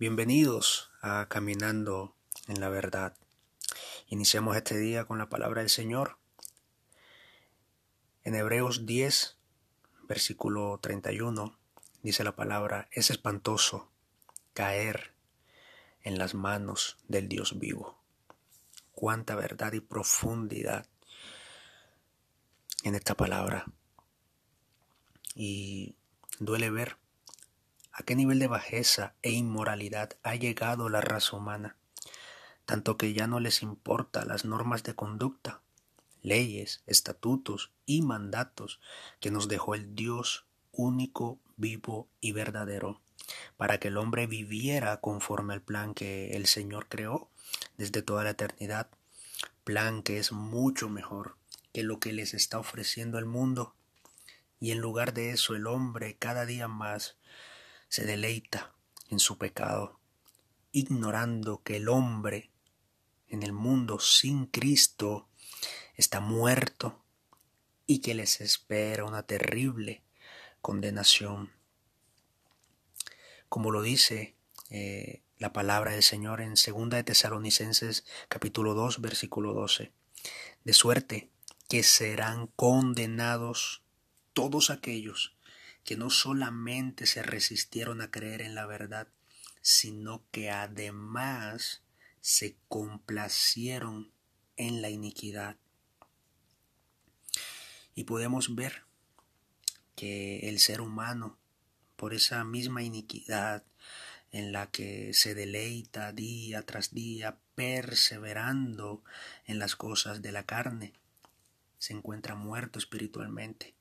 Bienvenidos a Caminando en la Verdad. Iniciamos este día con la palabra del Señor. En Hebreos 10, versículo 31, dice la palabra, es espantoso caer en las manos del Dios vivo. Cuánta verdad y profundidad en esta palabra. Y duele ver a qué nivel de bajeza e inmoralidad ha llegado la raza humana, tanto que ya no les importa las normas de conducta, leyes, estatutos y mandatos que nos dejó el Dios único, vivo y verdadero, para que el hombre viviera conforme al plan que el Señor creó desde toda la eternidad, plan que es mucho mejor que lo que les está ofreciendo el mundo. Y en lugar de eso el hombre cada día más se deleita en su pecado, ignorando que el hombre en el mundo sin Cristo está muerto y que les espera una terrible condenación. Como lo dice eh, la palabra del Señor en 2 de Tesalonicenses capítulo 2 versículo 12. De suerte que serán condenados todos aquellos que no solamente se resistieron a creer en la verdad, sino que además se complacieron en la iniquidad. Y podemos ver que el ser humano, por esa misma iniquidad en la que se deleita día tras día, perseverando en las cosas de la carne, se encuentra muerto espiritualmente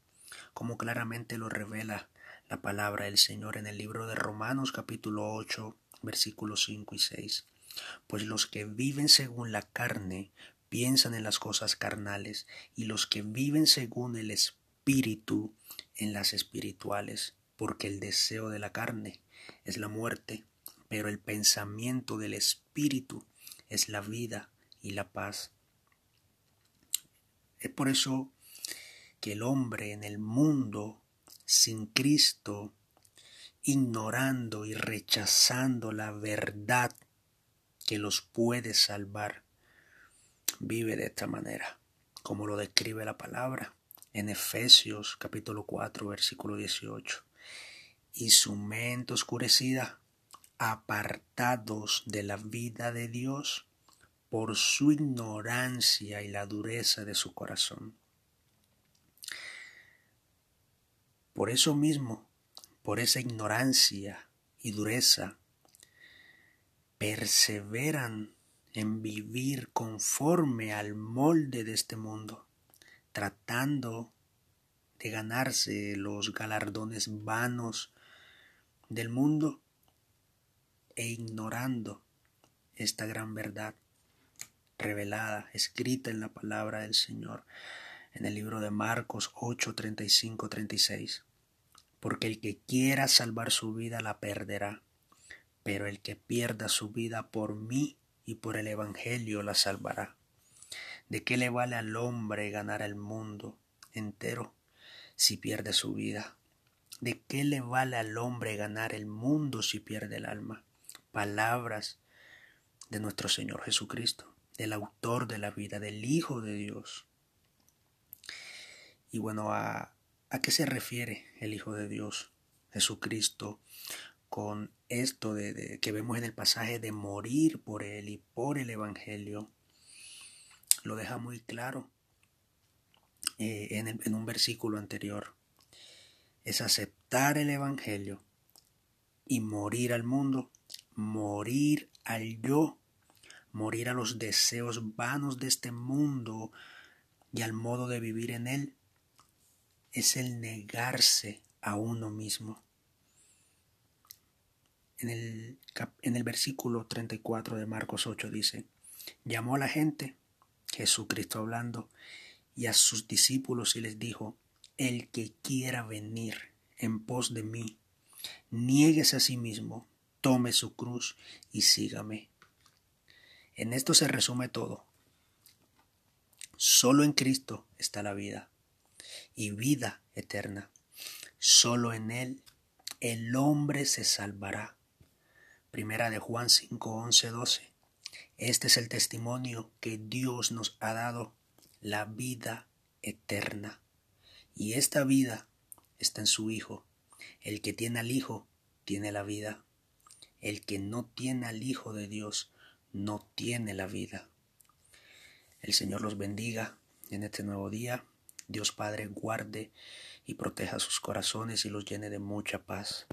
como claramente lo revela la palabra del Señor en el libro de Romanos capítulo 8 versículos 5 y 6. Pues los que viven según la carne piensan en las cosas carnales y los que viven según el Espíritu en las espirituales, porque el deseo de la carne es la muerte, pero el pensamiento del Espíritu es la vida y la paz. Es por eso que el hombre en el mundo sin Cristo, ignorando y rechazando la verdad que los puede salvar, vive de esta manera, como lo describe la palabra en Efesios capítulo 4 versículo 18. Y su mente oscurecida, apartados de la vida de Dios por su ignorancia y la dureza de su corazón. Por eso mismo, por esa ignorancia y dureza, perseveran en vivir conforme al molde de este mundo, tratando de ganarse los galardones vanos del mundo e ignorando esta gran verdad revelada, escrita en la palabra del Señor en el libro de Marcos 8, 35, 36 porque el que quiera salvar su vida la perderá, pero el que pierda su vida por mí y por el Evangelio la salvará. ¿De qué le vale al hombre ganar el mundo entero si pierde su vida? ¿De qué le vale al hombre ganar el mundo si pierde el alma? Palabras de nuestro Señor Jesucristo, del autor de la vida, del Hijo de Dios. Y bueno, a, ¿A qué se refiere el Hijo de Dios, Jesucristo, con esto de, que vemos en el pasaje de morir por Él y por el Evangelio? Lo deja muy claro eh, en, en un versículo anterior. Es aceptar el Evangelio y morir al mundo, morir al yo, morir a los deseos vanos de este mundo y al modo de vivir en él es el negarse a uno mismo. En el, en el versículo 34 de Marcos 8 dice, llamó a la gente, Jesucristo hablando, y a sus discípulos y les dijo, el que quiera venir en pos de mí, niéguese a sí mismo, tome su cruz y sígame. En esto se resume todo. Solo en Cristo está la vida y vida eterna. Solo en Él el hombre se salvará. Primera de Juan 5, 11, 12. Este es el testimonio que Dios nos ha dado, la vida eterna. Y esta vida está en su Hijo. El que tiene al Hijo tiene la vida. El que no tiene al Hijo de Dios no tiene la vida. El Señor los bendiga en este nuevo día. Dios Padre guarde y proteja sus corazones y los llene de mucha paz.